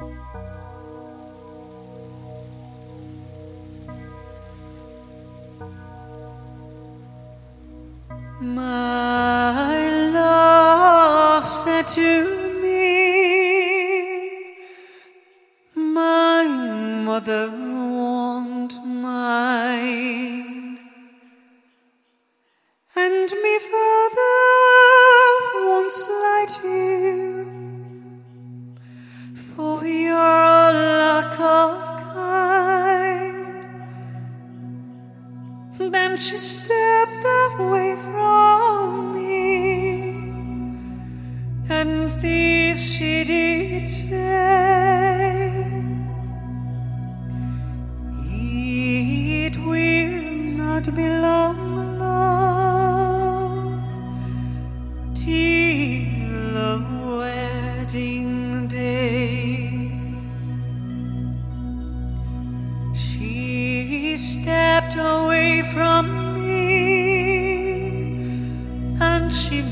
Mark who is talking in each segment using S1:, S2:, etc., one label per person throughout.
S1: My love said to she stepped away from me, and this she did say, It will not be. stepped away from me and she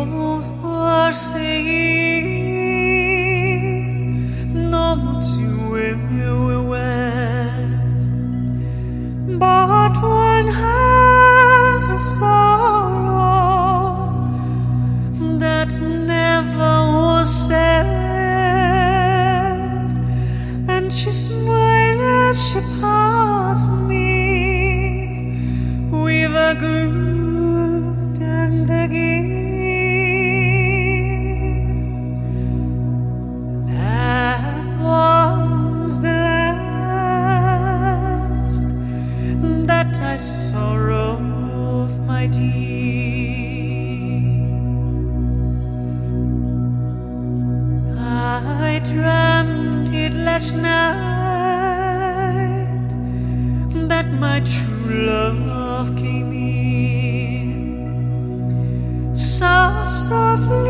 S1: como a. sleepless night that my true love came in so softly.